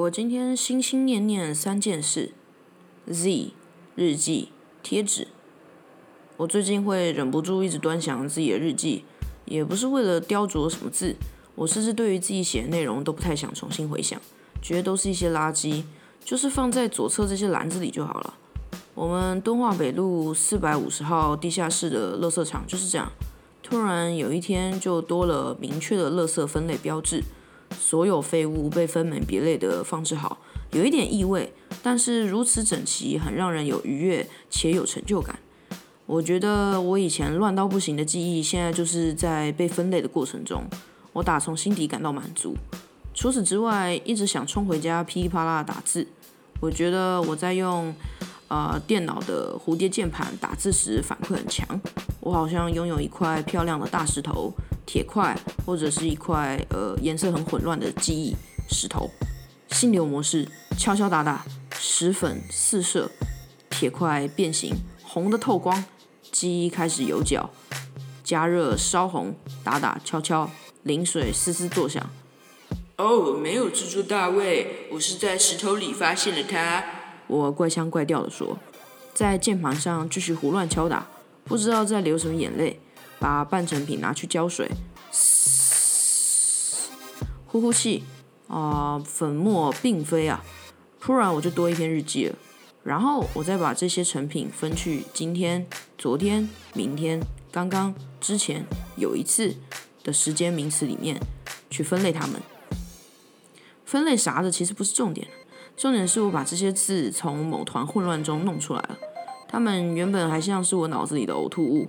我今天心心念念三件事：Z、日记、贴纸。我最近会忍不住一直端详自己的日记，也不是为了雕琢什么字，我甚至对于自己写的内容都不太想重新回想，觉得都是一些垃圾，就是放在左侧这些篮子里就好了。我们敦化北路四百五十号地下室的垃圾场就是这样，突然有一天就多了明确的垃圾分类标志。所有废物被分门别类的放置好，有一点异味，但是如此整齐，很让人有愉悦且有成就感。我觉得我以前乱到不行的记忆，现在就是在被分类的过程中，我打从心底感到满足。除此之外，一直想冲回家噼里啪啦打字。我觉得我在用呃电脑的蝴蝶键盘打字时反馈很强，我好像拥有一块漂亮的大石头。铁块或者是一块呃颜色很混乱的记忆石头，心流模式敲敲打打，石粉四射，铁块变形，红的透光，记忆开始有角，加热烧红，打打敲敲，淋水嘶嘶作响。哦，没有蜘蛛大卫，我是在石头里发现了他。我怪腔怪调的说，在键盘上继续胡乱敲打，不知道在流什么眼泪。把半成品拿去浇水，呼呼气啊，粉末并非啊，突然我就多一篇日记了。然后我再把这些成品分去今天、昨天、明天、刚刚、之前、有一次的时间名词里面去分类它们。分类啥的其实不是重点，重点是我把这些字从某团混乱中弄出来了。它们原本还像是我脑子里的呕吐物。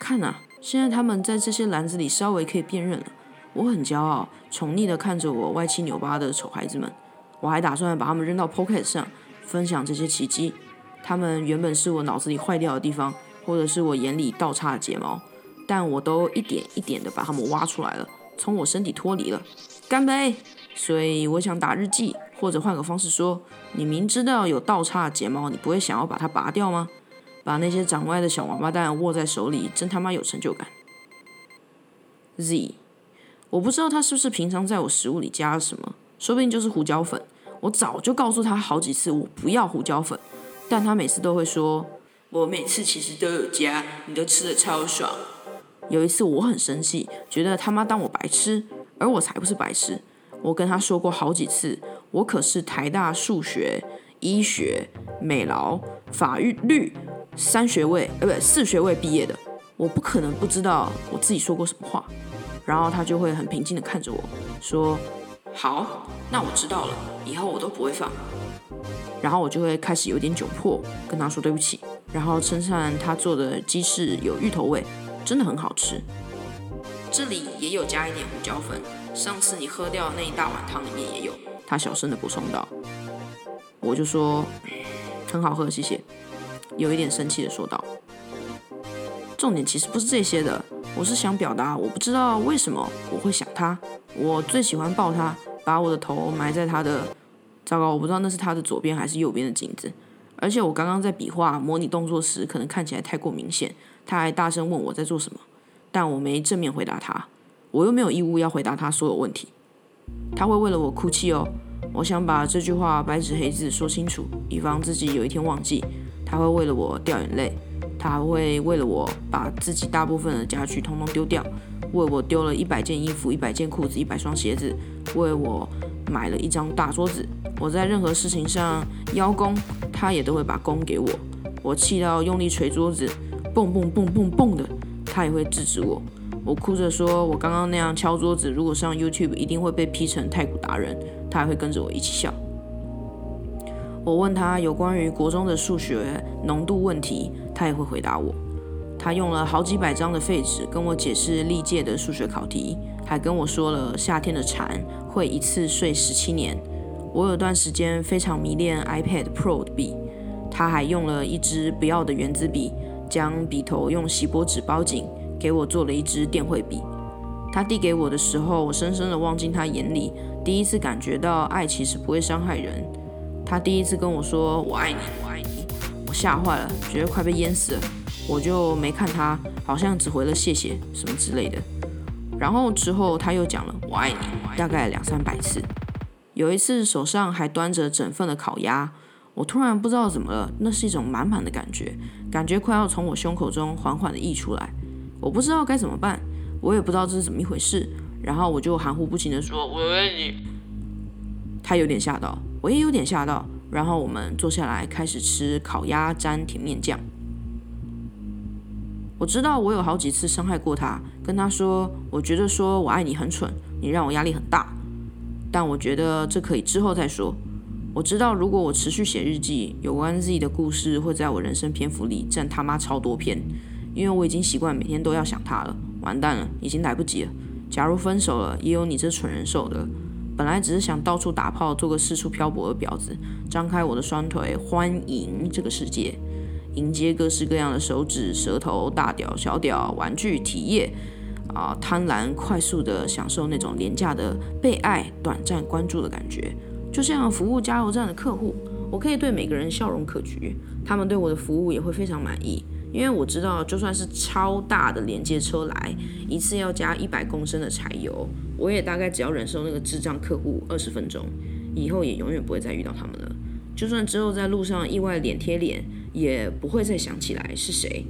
看呐。现在他们在这些篮子里稍微可以辨认了，我很骄傲，宠溺的看着我歪七扭八的丑孩子们。我还打算把他们扔到 Pocket 上，分享这些奇迹。他们原本是我脑子里坏掉的地方，或者是我眼里倒插的睫毛，但我都一点一点的把他们挖出来了，从我身体脱离了。干杯！所以我想打日记，或者换个方式说，你明知道有倒插的睫毛，你不会想要把它拔掉吗？把那些长歪的小王八蛋握在手里，真他妈有成就感。Z，我不知道他是不是平常在我食物里加了什么，说不定就是胡椒粉。我早就告诉他好几次，我不要胡椒粉，但他每次都会说，我每次其实都有加，你都吃的超爽。有一次我很生气，觉得他妈当我白痴，而我才不是白痴。我跟他说过好几次，我可是台大数学、医学、美劳、法律。三学位，呃，不，四学位毕业的，我不可能不知道我自己说过什么话。然后他就会很平静的看着我说：“好，那我知道了，以后我都不会放。”然后我就会开始有点窘迫，跟他说对不起，然后称赞他做的鸡翅有芋头味，真的很好吃。这里也有加一点胡椒粉，上次你喝掉那一大碗汤里面也有。他小声的补充道。我就说很好喝，谢谢。有一点生气的说道：“重点其实不是这些的，我是想表达，我不知道为什么我会想他。我最喜欢抱他，把我的头埋在他的……糟糕，我不知道那是他的左边还是右边的颈子。而且我刚刚在比划模拟动作时，可能看起来太过明显。他还大声问我在做什么，但我没正面回答他，我又没有义务要回答他所有问题。他会为了我哭泣哦。我想把这句话白纸黑字说清楚，以防自己有一天忘记。”他会为了我掉眼泪，他会为了我把自己大部分的家具通通丢掉，为我丢了一百件衣服、一百件裤子、一百双鞋子，为我买了一张大桌子。我在任何事情上邀功，他也都会把功给我。我气到用力捶桌子，蹦蹦蹦蹦蹦的，他也会制止我。我哭着说，我刚刚那样敲桌子，如果上 YouTube 一定会被批成太古达人。他还会跟着我一起笑。我问他有关于国中的数学浓度问题，他也会回答我。他用了好几百张的废纸跟我解释历届的数学考题，还跟我说了夏天的蝉会一次睡十七年。我有段时间非常迷恋 iPad Pro 的笔，他还用了一支不要的圆珠笔，将笔头用锡箔纸包紧，给我做了一支电绘笔。他递给我的时候，我深深的望进他眼里，第一次感觉到爱其实不会伤害人。他第一次跟我说“我爱你，我爱你”，我吓坏了，觉得快被淹死了，我就没看他，好像只回了谢谢什么之类的。然后之后他又讲了“我爱你”，大概两三百次。有一次手上还端着整份的烤鸭，我突然不知道怎么了，那是一种满满的感觉，感觉快要从我胸口中缓缓的溢出来。我不知道该怎么办，我也不知道这是怎么一回事，然后我就含糊不清的说：“我问你。”他有点吓到，我也有点吓到，然后我们坐下来开始吃烤鸭沾甜面酱。我知道我有好几次伤害过他，跟他说，我觉得说我爱你很蠢，你让我压力很大。但我觉得这可以之后再说。我知道如果我持续写日记，有关自己的故事会在我人生篇幅里占他妈超多篇，因为我已经习惯每天都要想他了。完蛋了，已经来不及了。假如分手了，也有你这蠢人受的。本来只是想到处打炮，做个四处漂泊的婊子，张开我的双腿，欢迎这个世界。迎接各式各样的手指、舌头、大屌、小屌、玩具、体液，啊，贪婪快速的享受那种廉价的被爱、短暂关注的感觉，就像服务加油站的客户，我可以对每个人笑容可掬，他们对我的服务也会非常满意，因为我知道，就算是超大的连接车来，一次要加一百公升的柴油，我也大概只要忍受那个智障客户二十分钟，以后也永远不会再遇到他们了。就算之后在路上意外脸贴脸。也不会再想起来是谁。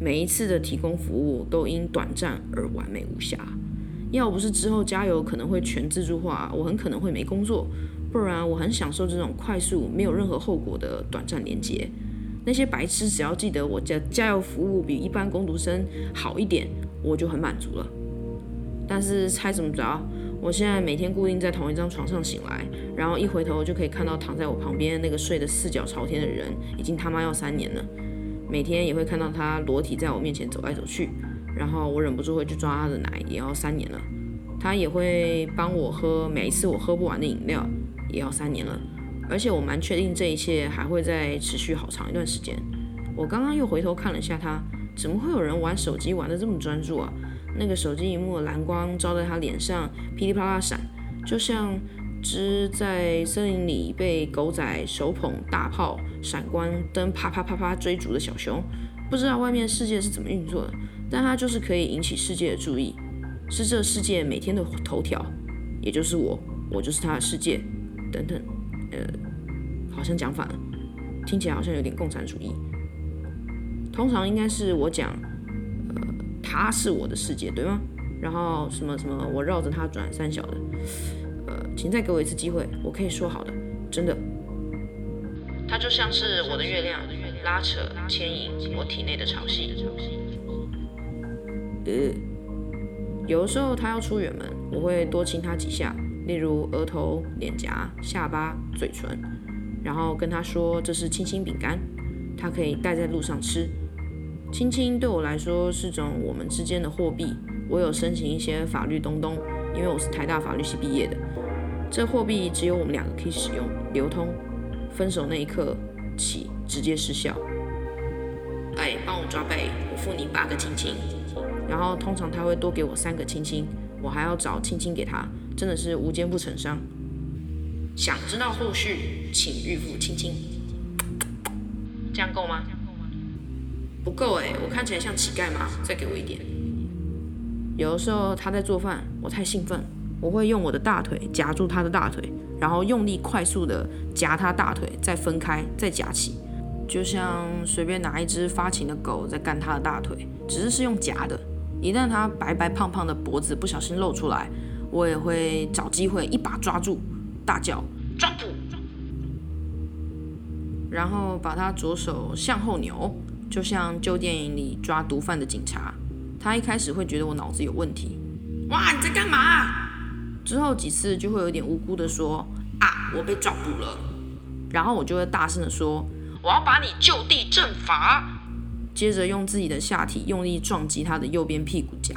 每一次的提供服务都因短暂而完美无瑕。要不是之后加油可能会全自助化，我很可能会没工作。不然我很享受这种快速、没有任何后果的短暂连接。那些白痴只要记得我家加油服务比一般工读生好一点，我就很满足了。但是猜怎么着？我现在每天固定在同一张床上醒来，然后一回头就可以看到躺在我旁边那个睡得四脚朝天的人，已经他妈要三年了。每天也会看到他裸体在我面前走来走去，然后我忍不住会去抓他的奶，也要三年了。他也会帮我喝每一次我喝不完的饮料，也要三年了。而且我蛮确定这一切还会再持续好长一段时间。我刚刚又回头看了一下他，怎么会有人玩手机玩得这么专注啊？那个手机荧幕的蓝光照在他脸上，噼里啪啦闪，就像只在森林里被狗仔手捧大炮、闪光灯啪啪啪啪追逐的小熊。不知道外面世界是怎么运作的，但它就是可以引起世界的注意，是这世界每天的头条，也就是我，我就是他的世界，等等。呃，好像讲反了，听起来好像有点共产主义。通常应该是我讲。呃他是我的世界，对吗？然后什么什么，我绕着他转三小的，呃，请再给我一次机会，我可以说好的，真的。他就像是我的月亮，拉扯牵引我体内的潮汐。呃，有的时候他要出远门，我会多亲他几下，例如额头、脸颊、下巴、嘴唇，然后跟他说这是亲亲饼干，他可以带在路上吃。亲亲对我来说是种我们之间的货币。我有申请一些法律东东，因为我是台大法律系毕业的。这货币只有我们两个可以使用、流通。分手那一刻起直接失效。哎，帮我抓背，我付你八个亲亲。然后通常他会多给我三个亲亲，我还要找亲亲给他，真的是无奸不成商。想知道后续，请预付亲亲。这样够吗？不够哎，我看起来像乞丐吗？再给我一点。有的时候他在做饭，我太兴奋，我会用我的大腿夹住他的大腿，然后用力快速的夹他大腿，再分开，再夹起，就像随便拿一只发情的狗在干他的大腿，只是是用夹的。一旦他白白胖胖的脖子不小心露出来，我也会找机会一把抓住，大叫抓捕，然后把他左手向后扭。就像旧电影里抓毒贩的警察，他一开始会觉得我脑子有问题，哇，你在干嘛？之后几次就会有点无辜的说，啊，我被抓捕了。然后我就会大声的说，我要把你就地正法。接着用自己的下体用力撞击他的右边屁股夹，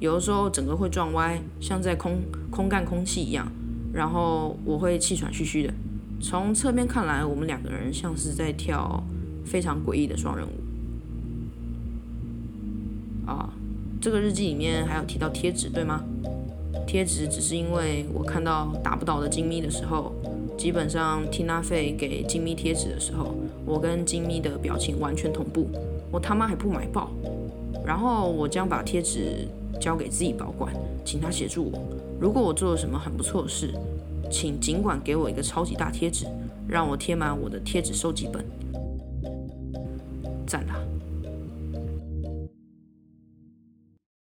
有的时候整个会撞歪，像在空空干空气一样。然后我会气喘吁吁的。从侧面看来，我们两个人像是在跳。非常诡异的双人舞啊！这个日记里面还有提到贴纸，对吗？贴纸只是因为我看到打不倒的金咪的时候，基本上听那费给金咪贴纸的时候，我跟金咪的表情完全同步。我他妈还不买爆！然后我将把贴纸交给自己保管，请他协助我。如果我做了什么很不错的事，请尽管给我一个超级大贴纸，让我贴满我的贴纸收集本。赞啦！